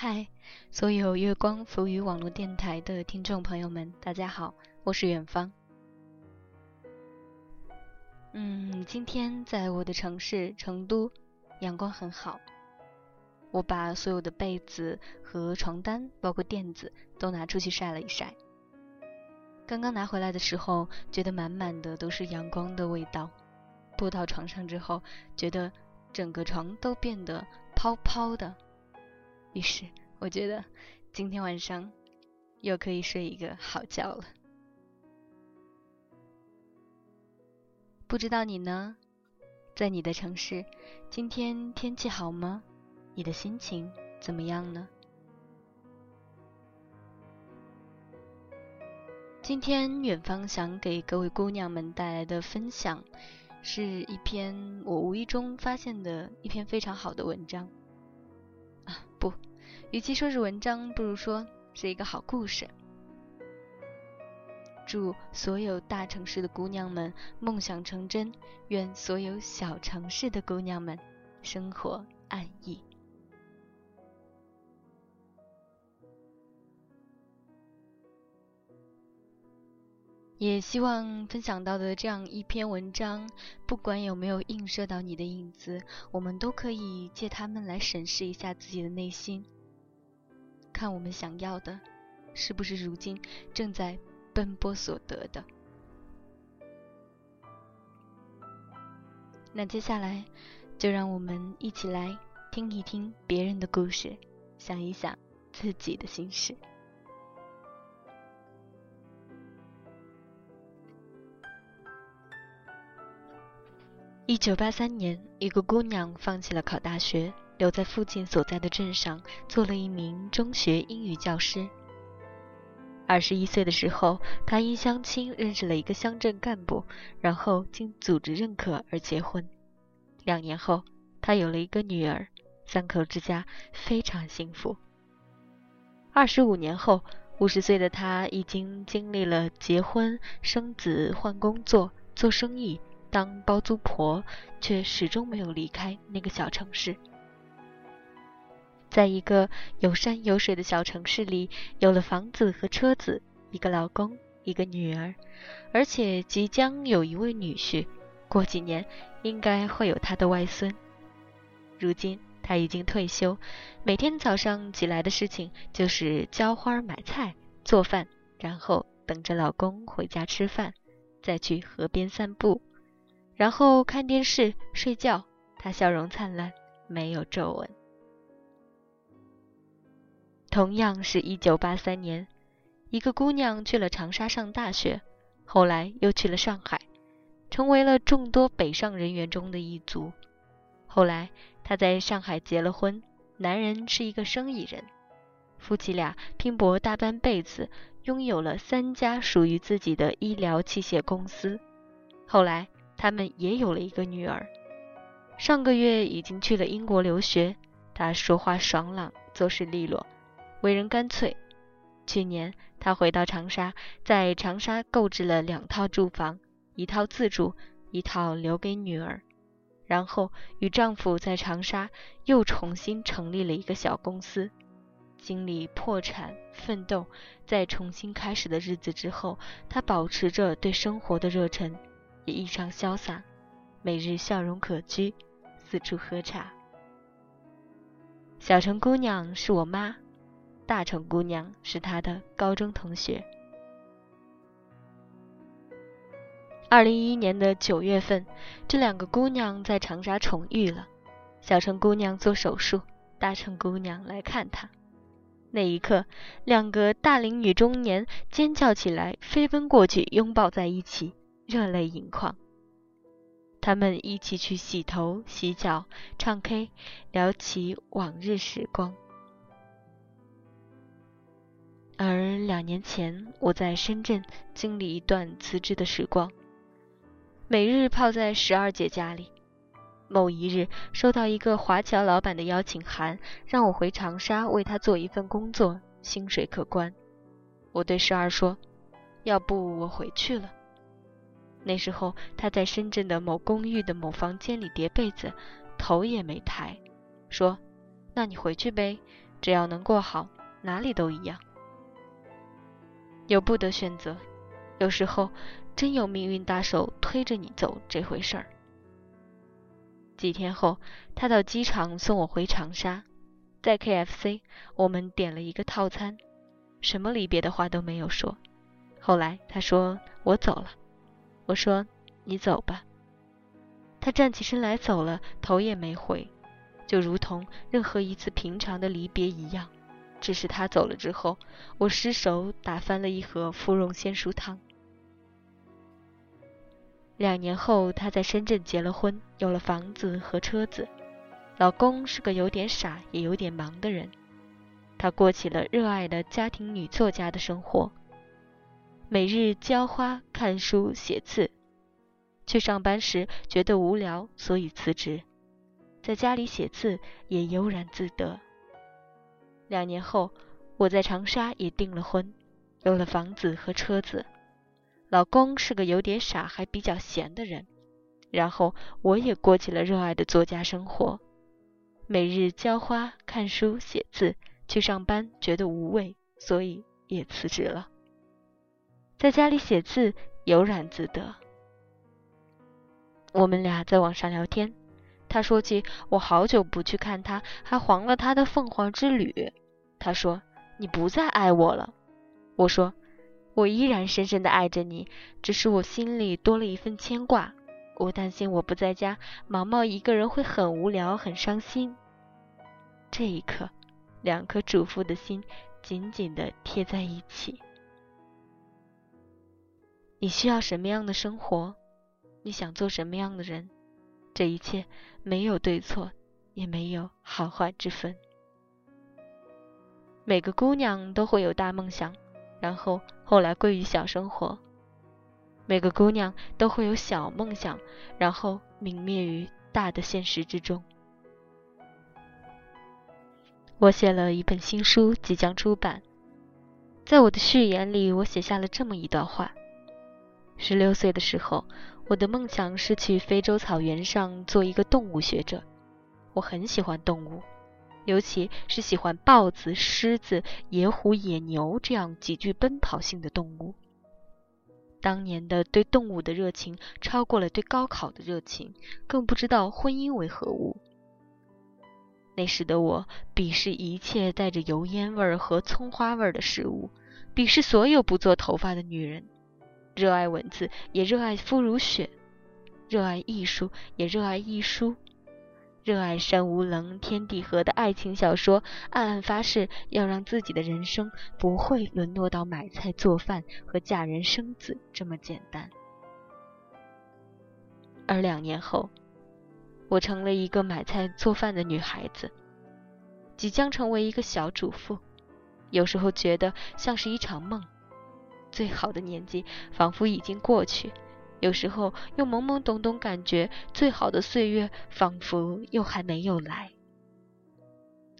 嗨，所有月光浮语网络电台的听众朋友们，大家好，我是远方。嗯，今天在我的城市成都，阳光很好。我把所有的被子和床单，包括垫子，都拿出去晒了一晒。刚刚拿回来的时候，觉得满满的都是阳光的味道。铺到床上之后，觉得整个床都变得泡泡的。于是，我觉得今天晚上又可以睡一个好觉了。不知道你呢？在你的城市，今天天气好吗？你的心情怎么样呢？今天远方想给各位姑娘们带来的分享，是一篇我无意中发现的一篇非常好的文章。啊，不，与其说是文章，不如说是一个好故事。祝所有大城市的姑娘们梦想成真，愿所有小城市的姑娘们生活安逸。也希望分享到的这样一篇文章，不管有没有映射到你的影子，我们都可以借它们来审视一下自己的内心，看我们想要的，是不是如今正在奔波所得的。那接下来，就让我们一起来听一听别人的故事，想一想自己的心事。一九八三年，一个姑娘放弃了考大学，留在父亲所在的镇上做了一名中学英语教师。二十一岁的时候，她因相亲认识了一个乡镇干部，然后经组织认可而结婚。两年后，她有了一个女儿，三口之家非常幸福。二十五年后，五十岁的她已经经历了结婚、生子、换工作、做生意。当包租婆，却始终没有离开那个小城市。在一个有山有水的小城市里，有了房子和车子，一个老公，一个女儿，而且即将有一位女婿。过几年，应该会有他的外孙。如今他已经退休，每天早上起来的事情就是浇花、买菜、做饭，然后等着老公回家吃饭，再去河边散步。然后看电视、睡觉，他笑容灿烂，没有皱纹。同样是一九八三年，一个姑娘去了长沙上大学，后来又去了上海，成为了众多北上人员中的一族。后来她在上海结了婚，男人是一个生意人，夫妻俩拼搏大半辈子，拥有了三家属于自己的医疗器械公司。后来。他们也有了一个女儿，上个月已经去了英国留学。他说话爽朗，做事利落，为人干脆。去年他回到长沙，在长沙购置了两套住房，一套自住，一套留给女儿。然后与丈夫在长沙又重新成立了一个小公司。经历破产、奋斗、再重新开始的日子之后，她保持着对生活的热忱。也异常潇洒，每日笑容可掬，四处喝茶。小城姑娘是我妈，大城姑娘是她的高中同学。二零一一年的九月份，这两个姑娘在长沙重遇了。小城姑娘做手术，大城姑娘来看她。那一刻，两个大龄女中年尖叫起来，飞奔过去，拥抱在一起。热泪盈眶，他们一起去洗头、洗脚、唱 K，聊起往日时光。而两年前，我在深圳经历一段辞职的时光，每日泡在十二姐家里。某一日，收到一个华侨老板的邀请函，让我回长沙为他做一份工作，薪水可观。我对十二说：“要不我回去了。”那时候，他在深圳的某公寓的某房间里叠被子，头也没抬，说：“那你回去呗，只要能过好，哪里都一样。有不得选择，有时候真有命运大手推着你走这回事儿。几天后，他到机场送我回长沙，在 KFC 我们点了一个套餐，什么离别的话都没有说。后来他说我走了，我说你走吧。他站起身来走了，头也没回，就如同任何一次平常的离别一样。只是他走了之后，我失手打翻了一盒芙蓉鲜蔬汤。两年后，他在深圳结了婚，有了房子和车子。老公是个有点傻也有点忙的人，他过起了热爱的家庭女作家的生活，每日浇花、看书、写字。去上班时觉得无聊，所以辞职，在家里写字也悠然自得。两年后，我在长沙也订了婚，有了房子和车子。老公是个有点傻还比较闲的人，然后我也过起了热爱的作家生活，每日浇花、看书、写字。去上班觉得无味，所以也辞职了。在家里写字悠然自得。我们俩在网上聊天。他说起我好久不去看他，还黄了他的凤凰之旅。他说：“你不再爱我了。”我说：“我依然深深的爱着你，只是我心里多了一份牵挂。我担心我不在家，毛毛一个人会很无聊，很伤心。”这一刻，两颗主妇的心紧紧的贴在一起。你需要什么样的生活？你想做什么样的人？这一切没有对错，也没有好坏之分。每个姑娘都会有大梦想，然后后来归于小生活；每个姑娘都会有小梦想，然后泯灭于大的现实之中。我写了一本新书，即将出版。在我的序言里，我写下了这么一段话：十六岁的时候。我的梦想是去非洲草原上做一个动物学者。我很喜欢动物，尤其是喜欢豹子、狮子、野虎、野牛这样极具奔跑性的动物。当年的对动物的热情超过了对高考的热情，更不知道婚姻为何物。那时的我鄙视一切带着油烟味儿和葱花味儿的食物，鄙视所有不做头发的女人。热爱文字，也热爱肤如雪；热爱艺术，也热爱艺书；热爱山无棱，天地合的爱情小说，暗暗发誓要让自己的人生不会沦落到买菜做饭和嫁人生子这么简单。而两年后，我成了一个买菜做饭的女孩子，即将成为一个小主妇。有时候觉得像是一场梦。最好的年纪仿佛已经过去，有时候又懵懵懂懂感觉最好的岁月仿佛又还没有来。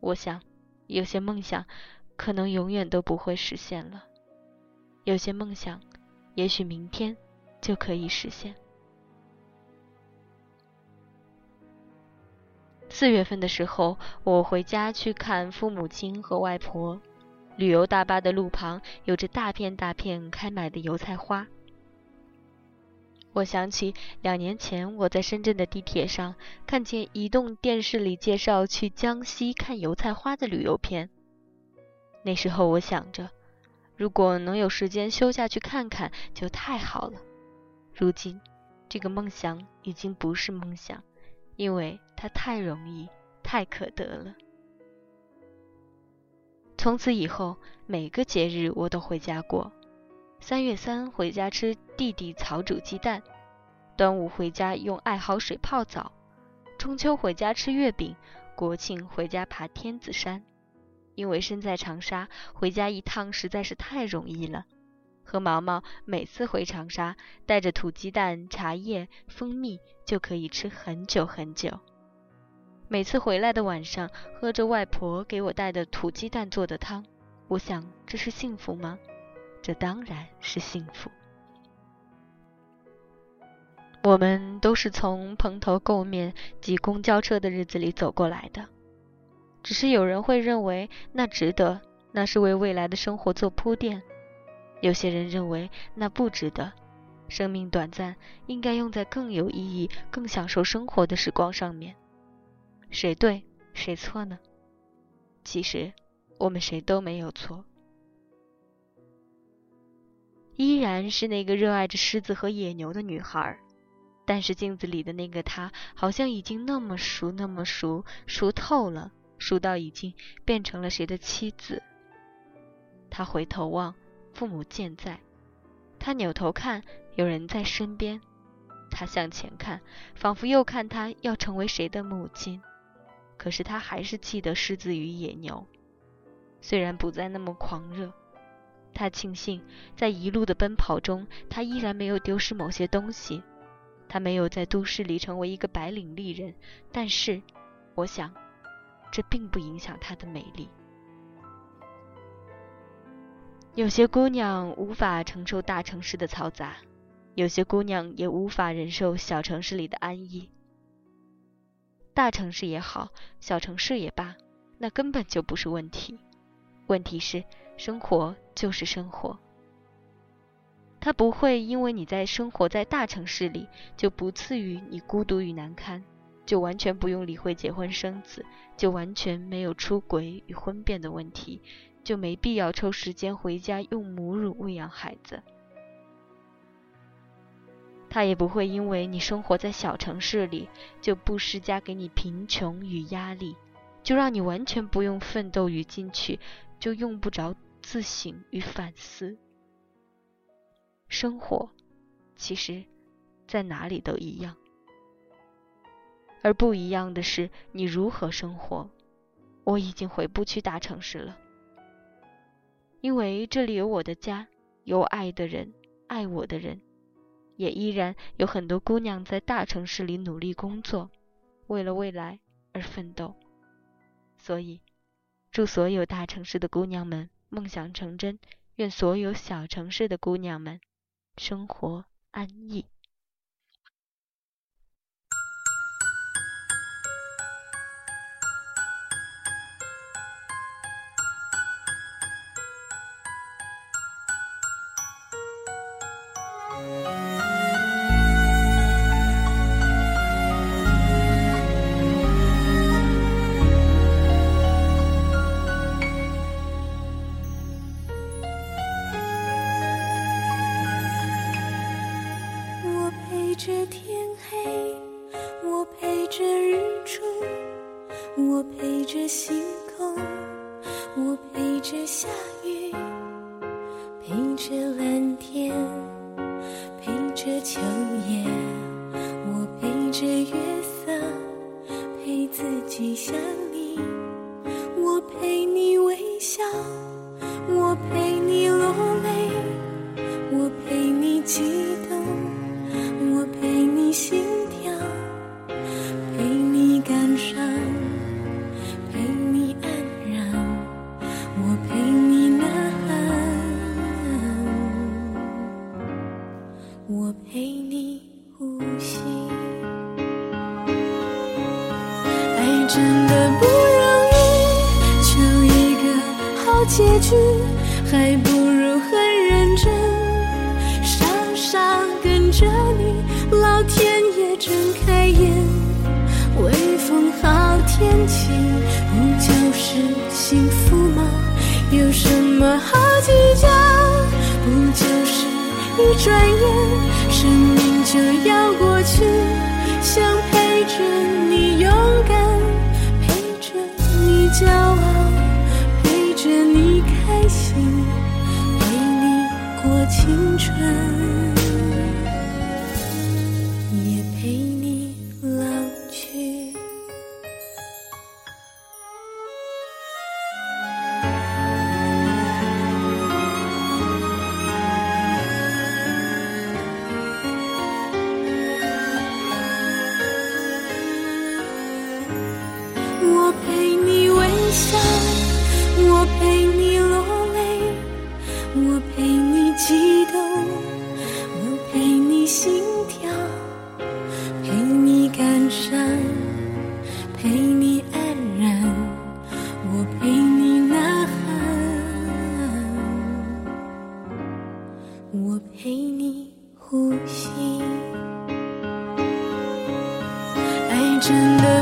我想，有些梦想可能永远都不会实现了，有些梦想也许明天就可以实现。四月份的时候，我回家去看父母亲和外婆。旅游大巴的路旁有着大片大片开满的油菜花。我想起两年前我在深圳的地铁上看见移动电视里介绍去江西看油菜花的旅游片。那时候我想着，如果能有时间休假去看看就太好了。如今，这个梦想已经不是梦想，因为它太容易，太可得了。从此以后，每个节日我都回家过。三月三回家吃弟弟草煮鸡蛋，端午回家用艾蒿水泡澡，中秋回家吃月饼，国庆回家爬天子山。因为身在长沙，回家一趟实在是太容易了。和毛毛每次回长沙，带着土鸡蛋、茶叶、蜂蜜，就可以吃很久很久。每次回来的晚上，喝着外婆给我带的土鸡蛋做的汤，我想这是幸福吗？这当然是幸福。我们都是从蓬头垢面挤公交车的日子里走过来的。只是有人会认为那值得，那是为未来的生活做铺垫；有些人认为那不值得，生命短暂，应该用在更有意义、更享受生活的时光上面。谁对，谁错呢？其实，我们谁都没有错。依然是那个热爱着狮子和野牛的女孩，但是镜子里的那个她，好像已经那么熟，那么熟，熟透了，熟到已经变成了谁的妻子。她回头望，父母健在；她扭头看，有人在身边；她向前看，仿佛又看她要成为谁的母亲。可是他还是记得狮子与野牛，虽然不再那么狂热。他庆幸在一路的奔跑中，他依然没有丢失某些东西。他没有在都市里成为一个白领丽人，但是，我想，这并不影响她的美丽。有些姑娘无法承受大城市的嘈杂，有些姑娘也无法忍受小城市里的安逸。大城市也好，小城市也罢，那根本就不是问题。问题是，生活就是生活。它不会因为你在生活在大城市里，就不赐予你孤独与难堪，就完全不用理会结婚生子，就完全没有出轨与婚变的问题，就没必要抽时间回家用母乳喂养孩子。他也不会因为你生活在小城市里，就不施加给你贫穷与压力，就让你完全不用奋斗与进取，就用不着自省与反思。生活，其实，在哪里都一样，而不一样的是你如何生活。我已经回不去大城市了，因为这里有我的家，有爱的人，爱我的人。也依然有很多姑娘在大城市里努力工作，为了未来而奋斗。所以，祝所有大城市的姑娘们梦想成真，愿所有小城市的姑娘们生活安逸。我陪着星空我陪着下雨。结局还不如很认真，傻傻跟着你，老天爷睁开眼，微风好天气，不就是幸福吗？有什么好计较？不就是一转眼，生命就要过去，春也陪你老去我陪你微笑我陪你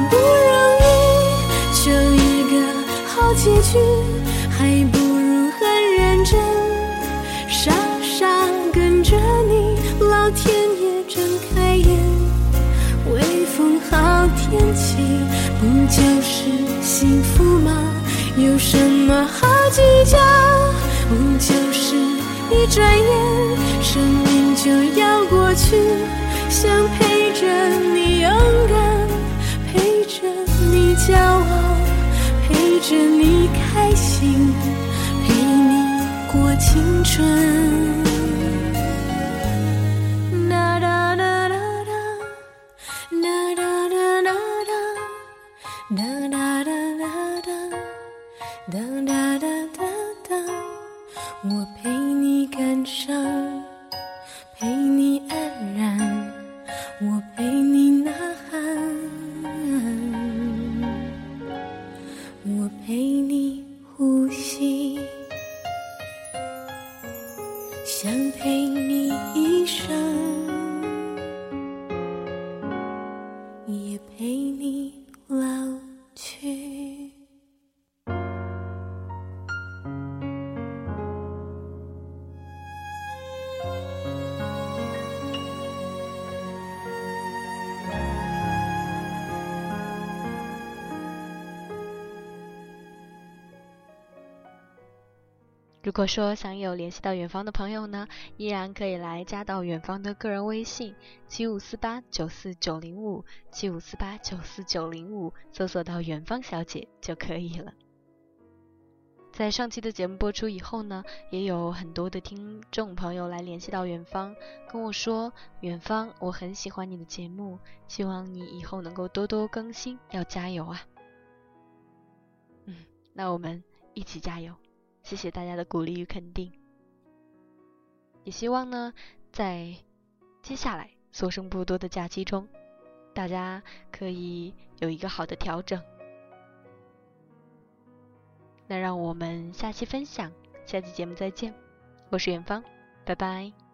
不容易就一个好结局还不如很认真傻傻跟着你老天爷睁开眼。微风好天气不就是幸福吗有什么好计较不就是一转眼生命就要过去想陪着你勇敢骄傲。陪着你开心，陪你过青春。想陪你一生，如果说想有联系到远方的朋友呢，依然可以来加到远方的个人微信七五四八九四九零五七五四八九四九零五，搜索到远方小姐就可以了。在上期的节目播出以后呢，也有很多的听众朋友来联系到远方，跟我说：“远方，我很喜欢你的节目，希望你以后能够多多更新，要加油啊！”嗯，那我们一起加油。谢谢大家的鼓励与肯定，也希望呢，在接下来所剩不多的假期中，大家可以有一个好的调整。那让我们下期分享，下期节目再见，我是远方，拜拜。